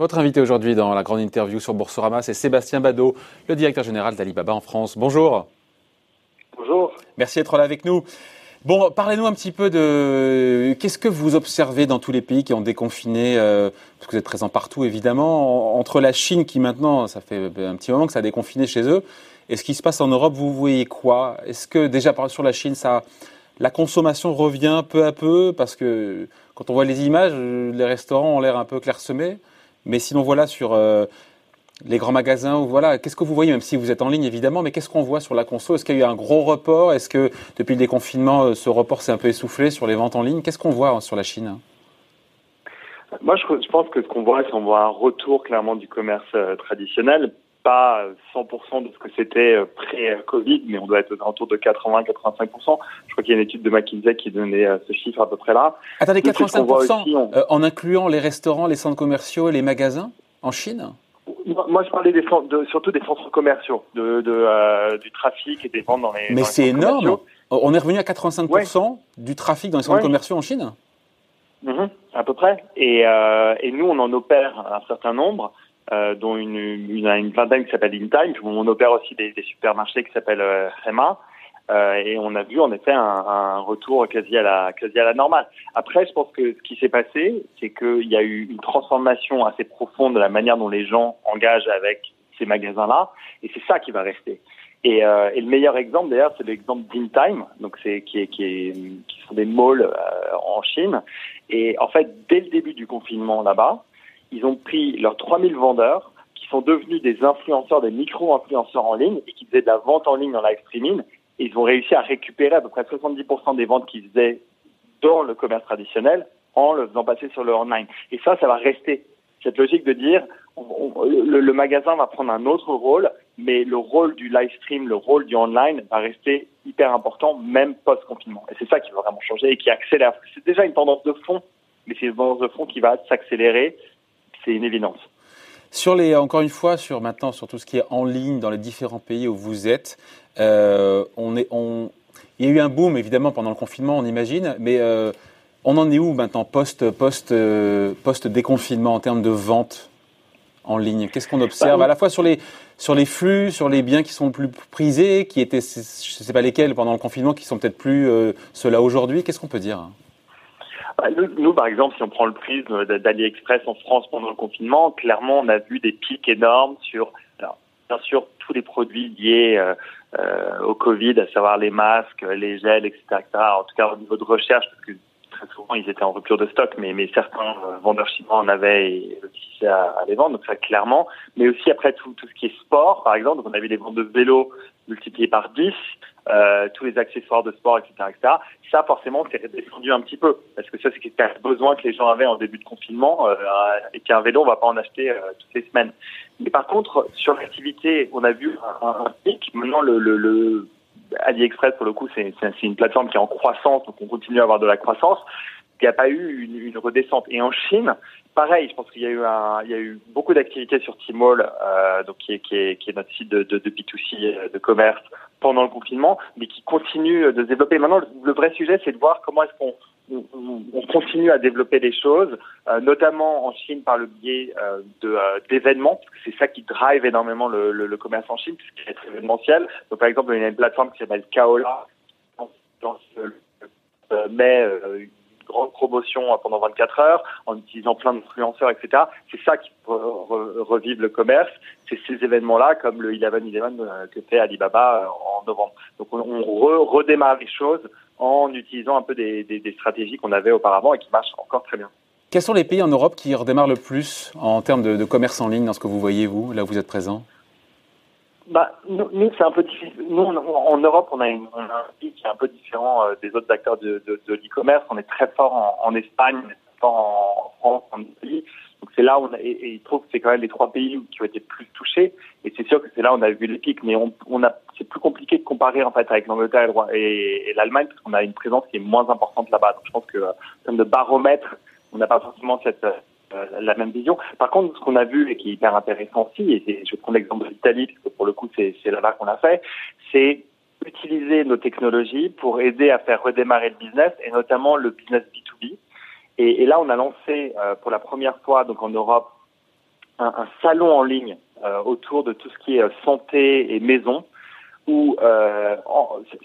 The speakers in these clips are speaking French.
Votre invité aujourd'hui dans la grande interview sur Boursorama, c'est Sébastien Badeau, le directeur général d'Alibaba en France. Bonjour. Bonjour. Merci d'être là avec nous. Bon, parlez-nous un petit peu de qu'est-ce que vous observez dans tous les pays qui ont déconfiné, euh, parce que vous êtes présent partout évidemment, entre la Chine qui maintenant, ça fait un petit moment que ça a déconfiné chez eux, et ce qui se passe en Europe, vous voyez quoi? Est-ce que déjà sur la Chine, ça, la consommation revient peu à peu, parce que quand on voit les images, les restaurants ont l'air un peu clairsemés. Mais sinon, voilà, sur euh, les grands magasins, voilà, qu'est-ce que vous voyez, même si vous êtes en ligne évidemment, mais qu'est-ce qu'on voit sur la conso? Est-ce qu'il y a eu un gros report? Est-ce que depuis le déconfinement, euh, ce report s'est un peu essoufflé sur les ventes en ligne? Qu'est-ce qu'on voit hein, sur la Chine? Moi, je, pense que ce qu'on voit, c'est qu'on voit un retour clairement du commerce euh, traditionnel pas 100% de ce que c'était pré-Covid, mais on doit être autour de 80-85%. Je crois qu'il y a une étude de McKinsey qui donnait ce chiffre à peu près là. Attendez, 85% en incluant les restaurants, les centres commerciaux et les magasins en Chine? Moi, je parlais des de, surtout des centres commerciaux, de, euh, du trafic et des ventes dans les. Mais c'est énorme. On est revenu à 85% du trafic dans les centres commerciaux en Chine. Mm-hmm. à peu près. Et, euh, et, nous, on en opère un certain nombre, euh, dont une, une, une vingtaine qui s'appelle InTime. On opère aussi des, des supermarchés qui s'appellent euh, Rema. Euh, et on a vu en effet un, un, retour quasi à la quasi à la normale. Après, je pense que ce qui s'est passé, c'est qu'il y a eu une transformation assez profonde de la manière dont les gens engagent avec ces magasins-là, et c'est ça qui va rester. Et, euh, et, le meilleur exemple d'ailleurs, c'est l'exemple d'InTime, donc c'est qui, est, qui, est, qui sont des malls euh, en Chine. Et en fait, dès le début du confinement là-bas, ils ont pris leurs 3000 vendeurs qui sont devenus des influenceurs, des micro-influenceurs en ligne et qui faisaient de la vente en ligne en live streaming ils ont réussi à récupérer à peu près 70% des ventes qu'ils faisaient dans le commerce traditionnel en le faisant passer sur le online. Et ça, ça va rester. Cette logique de dire, le, magasin va prendre un autre rôle, mais le rôle du live stream, le rôle du online va rester hyper important, même post-confinement. Et c'est ça qui va vraiment changer et qui accélère. C'est déjà une tendance de fond, mais c'est une tendance de fond qui va s'accélérer. C'est une évidence. Sur les, encore une fois, sur maintenant, sur tout ce qui est en ligne dans les différents pays où vous êtes, euh, on est, on, il y a eu un boom évidemment pendant le confinement, on imagine, mais euh, on en est où maintenant post, post, euh, post déconfinement en termes de vente en ligne? Qu'est-ce qu'on observe bah, à la fois sur les, sur les flux, sur les biens qui sont le plus prisés, qui étaient, je ne sais pas lesquels pendant le confinement, qui sont peut-être plus ceux-là aujourd'hui? Qu'est-ce qu'on peut dire? Bah, nous, par exemple, si on prend le prisme d'AliExpress en France pendant le confinement, clairement, on a vu des pics énormes sur, bien sûr, tous les produits liés euh, euh, au Covid, à savoir les masques, les gels, etc., En tout cas, au niveau de recherche, parce que très souvent, ils étaient en rupture de stock, mais, certains euh, vendeurs chinois en avaient et à, à, les vendre, donc ça, clairement. Mais aussi, après, tout, ce qui est sport, par exemple, on avait des ventes de vélos multipliées par 10, euh, tous les accessoires de sport, etc., etc. Ça, forcément, c'est redescendu un petit peu, parce que ça, c'est un besoin que les gens avaient en début de confinement, euh, et qu'un vélo, on va pas en acheter euh, toutes les semaines. Mais par contre, sur l'activité, on a vu un, pic. Maintenant, le, le AliExpress, pour le coup, c'est une plateforme qui est en croissance, donc on continue à avoir de la croissance. Il n'y a pas eu une, une redescente. Et en Chine, pareil, je pense qu'il y a eu beaucoup d'activités sur Tmall, euh, donc qui est, notre site de, de, de B2C de commerce pendant le confinement, mais qui continue de se développer. Maintenant, le, vrai sujet, c'est de voir comment est-ce qu'on on, continue à développer des choses, euh, notamment en Chine par le biais euh, euh, d'événements, c'est ça qui drive énormément le, commerce en Chine, puisqu'il est très événementiel. Donc, par exemple, il y a une plateforme qui s'appelle Kaola, dans mai grande promotion pendant 24 heures, en utilisant plein d'influenceurs, etc. C'est ça qui revive le commerce. C'est ces événements-là, comme le 11-11 euh, que fait Alibaba euh, en novembre. Donc on, redémarre les choses en utilisant un peu des, stratégies qu'on avait auparavant et qui marchent encore très bien. Quels sont les pays en Europe qui redémarrent le plus en termes de, de commerce en ligne dans ce que vous voyez, vous, là où vous êtes présent? Bah, nous, c'est un peu difficile. Nous, en Europe, on a, une, on a un pays qui est un peu différent euh, des autres acteurs de, de, de l'e-commerce. On est très fort en, en Espagne, on fort en France, en Italie. Donc c'est là où on a, et, et il trouve que c'est quand même les trois pays qui ont été plus touchés. Et c'est sûr que c'est là où on a vu les pics. Mais on, on a, c'est plus compliqué de comparer en fait avec l'Angleterre et, l'Allemagne parce qu'on a une présence qui est moins importante là-bas. Donc je pense que en termes de baromètre, on n'a pas forcément cette euh, la même vision. Par contre, ce qu'on a vu et qui est hyper intéressant aussi, et je prends l'exemple de l'Italie, parce que pour le coup c'est là-bas qu'on l'a fait, c'est utiliser nos technologies pour aider à faire redémarrer le business et notamment le business B2B. Et, et là, on a lancé euh, pour la première fois donc en Europe un, salon en ligne autour de tout ce qui est santé et maison, ou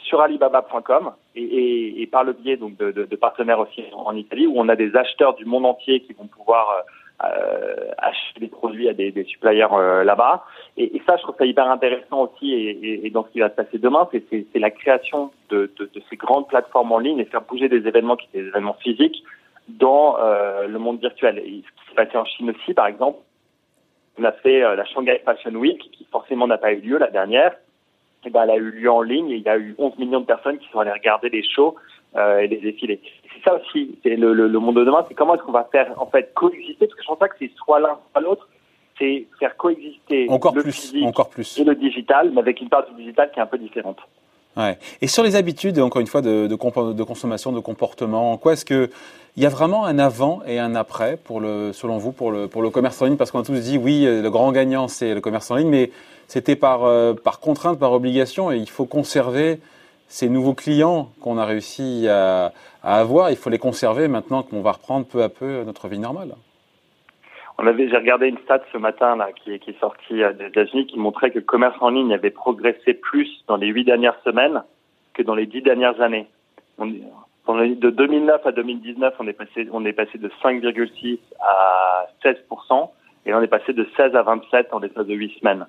sur Alibaba.com et, par le biais donc de, partenaires aussi en, Italie, où on a des acheteurs du monde entier qui vont pouvoir euh, acheter des produits à des, suppliers euh, là-bas. Et, ça, je trouve ça hyper intéressant aussi. Et, dans ce qui va se passer demain, c'est la création de, de, ces grandes plateformes en ligne et faire bouger des événements qui étaient des événements physiques dans euh, le monde virtuel. Et ce qui s'est passé en Chine aussi, par exemple, on a fait euh, la Shanghai Fashion Week, qui forcément n'a pas eu lieu la dernière. Ben, elle a eu lieu en ligne et il y a eu 11 millions de personnes qui sont allées regarder les shows euh, et les défilés. C'est ça aussi, c'est le, le, le, monde de demain, c'est comment est-ce qu'on va faire en fait coexister, parce que je pense pas que c'est soit l'un soit l'autre, c'est faire coexister encore le plus, physique encore plus. et le digital, mais avec une part du digital qui est un peu différente. Ouais. Et sur les habitudes, encore une fois, de, de, de consommation, de comportement, quoi est-ce que il y a vraiment un avant et un après pour le, selon vous, pour le, pour le commerce en ligne? Parce qu'on a tous dit oui, le grand gagnant c'est le commerce en ligne, mais c'était par, euh, par contrainte, par obligation, et il faut conserver ces nouveaux clients qu'on a réussi à, avoir, il faut les conserver maintenant qu'on va reprendre peu à peu notre vie normale. On avait, j'ai regardé une stat ce matin là qui est, sortie euh, des États-Unis qui montrait que le commerce en ligne avait progressé plus dans les huit dernières semaines que dans les dix dernières années. De 2009 à 2019, on est passé, on est passé de 5,6 à 16 et on est passé de 16 à 27 en l'espace de huit semaines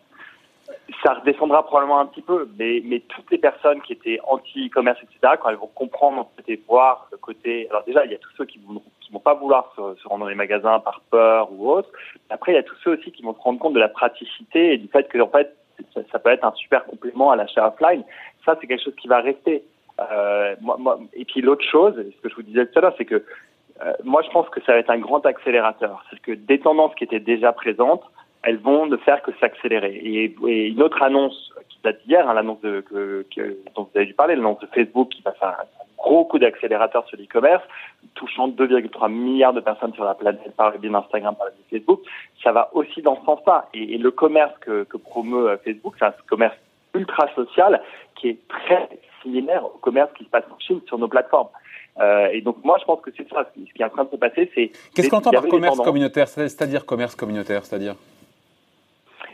ça redescendra probablement un petit peu, mais, mais toutes les personnes qui étaient anti-commerce, etc., quand elles vont comprendre et voir le côté... Alors déjà, il y a tous ceux qui vont, qui vont pas vouloir se, rendre dans les magasins par peur ou autre. Après, il y a tous ceux aussi qui vont se rendre compte de la praticité et du fait que, en fait, ça, peut être un super complément à l'achat offline. Ça, c'est quelque chose qui va rester. Euh, moi, moi, et puis l'autre chose, ce que je vous disais tout à l'heure, c'est que euh, moi, je pense que ça va être un grand accélérateur. C'est que des tendances qui étaient déjà présentes, elles vont ne faire que s'accélérer. Et, une autre annonce qui date d'hier, hein, l'annonce de, que, que, dont vous avez dû parler, l'annonce de Facebook qui va faire un, gros coup d'accélérateur sur l'e-commerce, touchant 2,3 milliards de personnes sur la planète par le biais d'Instagram, par le biais de Facebook, ça va aussi dans ce sens-là. Et, et, le commerce que, que promeut euh, Facebook, c'est un commerce ultra social qui est très similaire au commerce qui se passe en Chine sur nos plateformes. Euh, et donc moi je pense que c'est ça, ce qui est en train de se passer, c'est... Qu'est-ce qu'on entend par commerce communautaire? C'est-à-dire commerce communautaire, c'est-à-dire?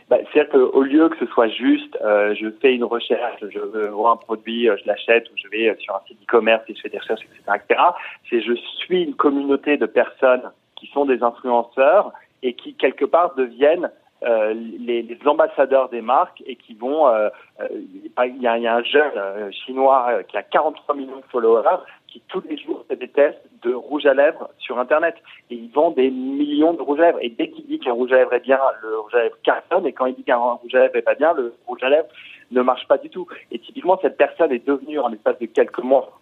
Bah, C'est-à-dire qu'au lieu que ce soit juste, euh, je fais une recherche, je vois un produit, euh, je l'achète, ou je vais euh, sur un site e-commerce et je fais des recherches, etc., etc. C'est je suis une communauté de personnes qui sont des influenceurs et qui quelque part deviennent euh, les, les, ambassadeurs des marques et qui vont. Euh, il, y a, il, y a, un jeune chinois qui a 43 millions de followers qui tous les jours fait des tests de rouge à lèvres sur Internet. Et il vend des millions de rouge à lèvres. Et dès qu'il dit qu'un rouge à lèvres est bien, le rouge à lèvres cartonne. Et quand il dit qu'un rouge à lèvres est pas bien, le rouge à lèvres ne marche pas du tout. Et typiquement, cette personne est devenue, en l'espace de quelques mois,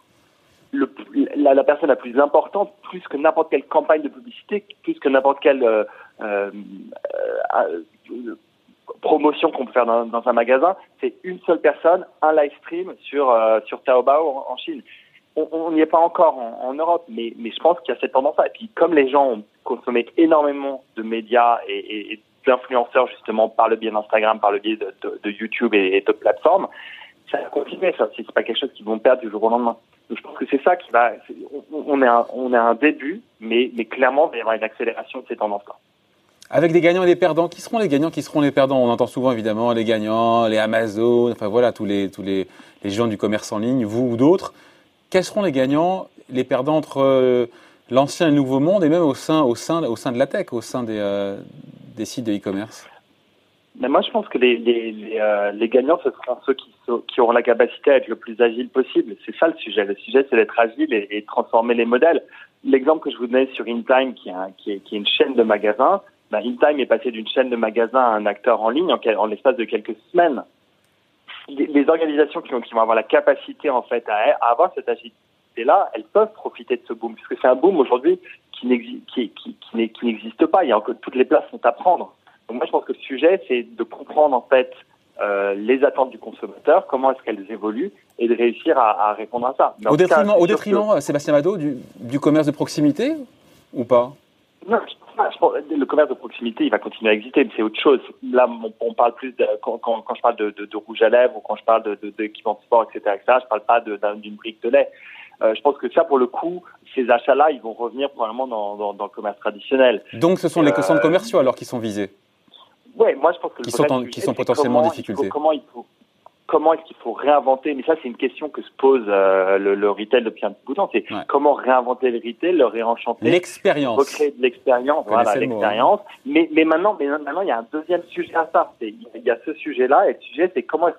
la, personne la plus importante, plus que n'importe quelle campagne de publicité, plus que n'importe quelle euh, euh, euh, promotion qu'on peut faire dans, un magasin. C'est une seule personne, un live stream sur, sur Taobao en Chine on n'y est pas encore en, Europe, mais, je pense qu'il y a cette tendance-là. Et puis, comme les gens ont consommé énormément de médias et, d'influenceurs, justement, par le biais d'Instagram, par le biais de, YouTube et, et, de plateformes, ça va continuer. Ça, c'est pas quelque chose qu'ils vont perdre du jour au lendemain. Donc, je pense que c'est ça qui va. On, est un, un début, mais, clairement, il va y avoir une accélération de ces tendances-là. Avec des gagnants et des perdants, qui seront les gagnants, qui seront les perdants? On entend souvent évidemment les gagnants, les Amazon, enfin voilà, tous les gens du commerce en ligne, vous ou d'autres. Quels seront les gagnants, les perdants entre euh, l'ancien et le nouveau monde et même au sein, au sein, au sein de la tech, au sein des, euh, sites de e-commerce? Mais moi, je pense que les, les, les, euh, gagnants, ce seront ceux qui, qui auront la capacité à être le plus agile possible. C'est ça le sujet. Le sujet, c'est d'être agile et, transformer les modèles. L'exemple que je vous donnais sur InTime, qui, est qui, est, une chaîne de magasins, ben, InTime est passé d'une chaîne de magasins à un acteur en ligne en l'espace de quelques semaines les, organisations qui, vont avoir la capacité en fait à, avoir cette agilité-là, elles peuvent profiter de ce boom, puisque c'est un boom aujourd'hui qui n'existe pas. Il y a encore toutes les places sont à prendre. Donc moi, je pense que le sujet, c'est de comprendre en fait euh, les attentes du consommateur, comment est-ce qu'elles évoluent, et de réussir à, répondre à ça. au détriment, au détriment Sébastien Mado, du, du commerce de proximité ou pas? Non, le commerce de proximité, il va continuer à exister, mais c'est autre chose. Là, on, parle plus de, quand, quand, quand, je parle de, de, de, rouge à lèvres ou quand je parle d'équipement de, de, sport, etc., etc., je parle pas d'une brique de lait. Euh, je pense que ça, pour le coup, ces achats-là, ils vont revenir probablement dans, dans, dans le commerce traditionnel. Donc, ce sont les euh, centres commerciaux alors qui sont visés Ouais, moi je pense que qui sont, qui sont potentiellement en difficulté. comment il faut comment est-ce qu'il faut réinventer Mais ça, c'est une question que se pose euh, le, retail depuis un bout de temps. C'est comment réinventer le retail, le réenchanter, l'expérience, recréer de l'expérience, voilà, hein. l'expérience. Mais, mais maintenant, mais maintenant, il y a un deuxième sujet à ça. Il y a ce sujet-là, et le sujet, c'est comment est-ce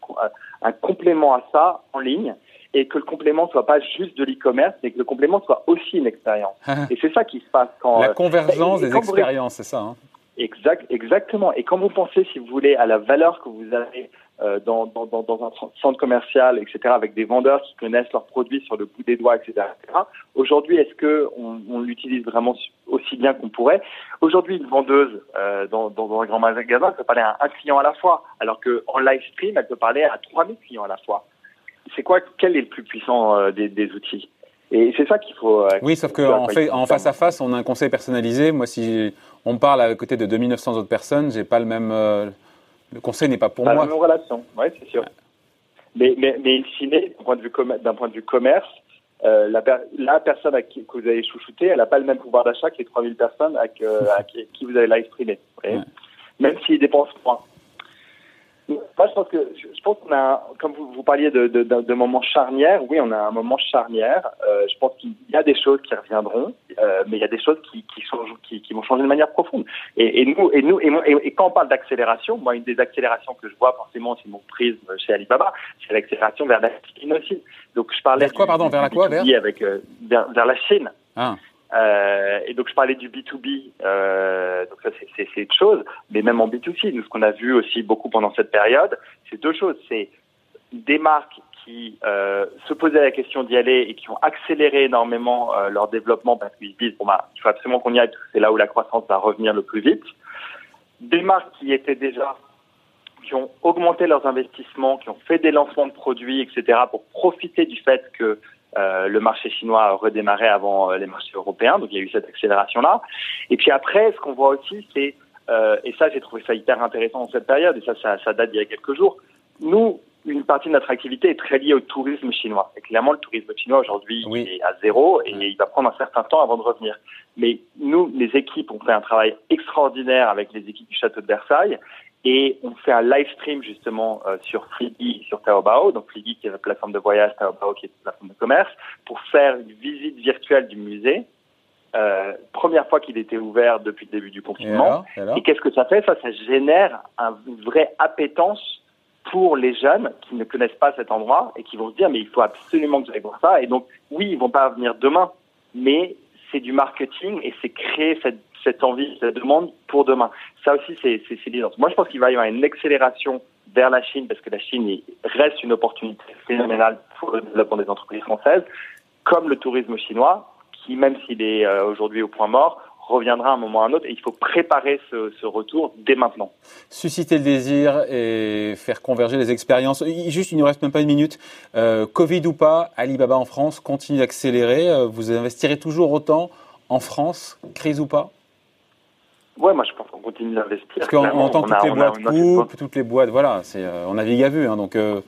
qu'on fait un complément à ça en ligne et que le complément soit pas juste de l'e-commerce, mais que le complément soit aussi une expérience. et c'est ça qui se passe quand la euh, convergence des expériences, c'est ça. Hein. Exact, exactement. Et quand vous pensez, si vous voulez, à la valeur que vous avez dans, dans, dans, un centre commercial, etc., avec des vendeurs qui connaissent leurs produits sur le bout des doigts, etc. Aujourd'hui, est-ce que on, on l'utilise vraiment aussi bien qu'on pourrait? Aujourd'hui, une vendeuse euh, dans, dans, un grand magasin peut parler à un client à la fois, alors qu'en live stream, elle peut parler à 3000 clients à la fois. C'est quoi Quel est le plus puissant euh, des, des outils? Et c'est ça qu'il faut. oui, sauf qu'en fait, en face à face, on a un conseil personnalisé. Moi, si on parle à côté de 2900 autres personnes, j'ai pas le même le conseil n'est pas pour moi. La même relation, oui, c'est sûr. Mais, mais, mais d'un point, de vue d'un point de vue commerce, euh, la, la, personne à qui, que vous avez chouchouté, elle n'a pas le même pouvoir d'achat que les 3000 personnes à, qui, vous avez live streamé. Même s'ils dépensent moins. Moi, je pense que je pense qu'on a, comme vous, vous parliez de, de, de, moments charnières, oui, on a un moment charnière. Euh, je pense qu'il y a des choses qui reviendront, euh, mais il y a des choses qui, qui, qui, qui vont changer de manière profonde. Et, et nous, et nous, et, et, quand on parle d'accélération, moi, une des accélérations que je vois forcément, c'est mon prisme chez Alibaba, c'est l'accélération vers la Chine aussi. Donc, je parlais vers quoi, pardon, vers la quoi, vers avec euh, vers, vers, la Chine. Ah. Euh, et donc je parlais du B2B, euh, donc ça c'est une chose, mais même en B2C, nous ce qu'on a vu aussi beaucoup pendant cette période, c'est deux choses, c'est des marques qui euh, se posaient la question d'y aller et qui ont accéléré énormément euh, leur développement parce qu'ils disent bon bah il faut absolument qu'on y aille, c'est là où la croissance va revenir le plus vite. Des marques qui étaient déjà qui ont augmenté leurs investissements, qui ont fait des lancements de produits, etc., pour profiter du fait que euh, le marché chinois a redémarré avant les marchés européens, donc il y a eu cette accélération-là. Et puis après, ce qu'on voit aussi, c'est, et ça j'ai trouvé ça hyper intéressant dans cette période, et ça, ça, ça date d'il y a quelques jours, nous, une partie de notre activité est très liée au tourisme chinois. Et clairement, le tourisme chinois aujourd'hui est à zéro et il va prendre un certain temps avant de revenir. Mais nous, les équipes, ont fait un travail extraordinaire avec les équipes du château de Versailles et on fait un live stream justement euh, sur Fliggy, sur Taobao, donc Fliggy qui est la plateforme de voyage, Taobao qui est la plateforme de commerce, pour faire une visite virtuelle du musée. Euh, première fois qu'il était ouvert depuis le début du confinement. Et, qu'est-ce que ça fait? Ça, ça génère un, une vraie appétence pour les jeunes qui ne connaissent pas cet endroit et qui vont se dire mais il faut absolument que j'aille voir ça. Et donc oui, ils vont pas venir demain, mais c'est du marketing et c'est créer cette cette envie, cette demande pour demain. Ça aussi, c'est l'évidence. Moi, je pense qu'il va y avoir une accélération vers la Chine parce que la Chine reste une opportunité phénoménale pour le développement des entreprises françaises, comme le tourisme chinois, qui, même s'il est euh, aujourd'hui au point mort, reviendra à un moment ou à un autre et il faut préparer ce, retour dès maintenant. Susciter le désir et faire converger les expériences. Juste, il ne nous reste même pas une minute. Euh, Covid ou pas, Alibaba en France continue d'accélérer. Euh, vous investirez toujours autant en France, crise ou pas? Ouais, moi je pense qu'on continue d'investir. Parce qu'on entend toutes les boîtes coupes, toutes les boîtes, voilà, c'est, euh, on navigue à vue, hein, donc euh,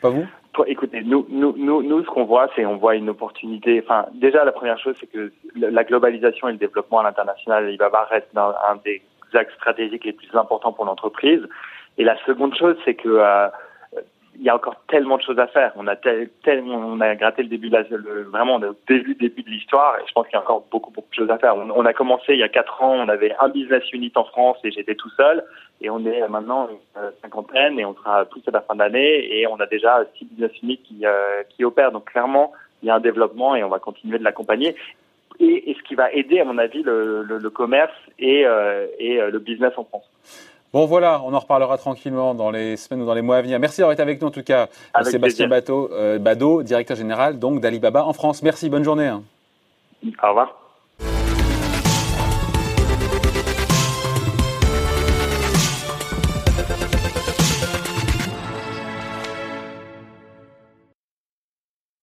pas vous? Écoutez, nous, nous, nous, nous ce qu'on voit, c'est on voit une opportunité. Enfin, déjà la première chose, c'est que la globalisation et le développement à l'international, Alibaba reste un, un des axes stratégiques les plus importants pour l'entreprise. Et la seconde chose, c'est que euh, il y a encore tellement de choses à faire. On a tellement, on a gratté le début de la, vraiment au début début de l'histoire et je pense qu'il y a encore beaucoup beaucoup de choses à faire. On, a commencé il y a quatre ans, on avait un business unit en France et j'étais tout seul et on est maintenant une cinquantaine et on sera tous à la fin de l'année et on a déjà six business units qui euh, qui opèrent. Donc clairement, il y a un développement et on va continuer de l'accompagner. Et, et, ce qui va aider, à mon avis, le, le, le commerce et, euh, et euh, le business en France. Bon voilà, on en reparlera tranquillement dans les semaines ou dans les mois à venir. Merci d'avoir été avec nous en tout cas, Sébastien Bateau, euh, Bado, directeur général donc d'Alibaba en France. Merci, bonne journée. Hein. Au revoir.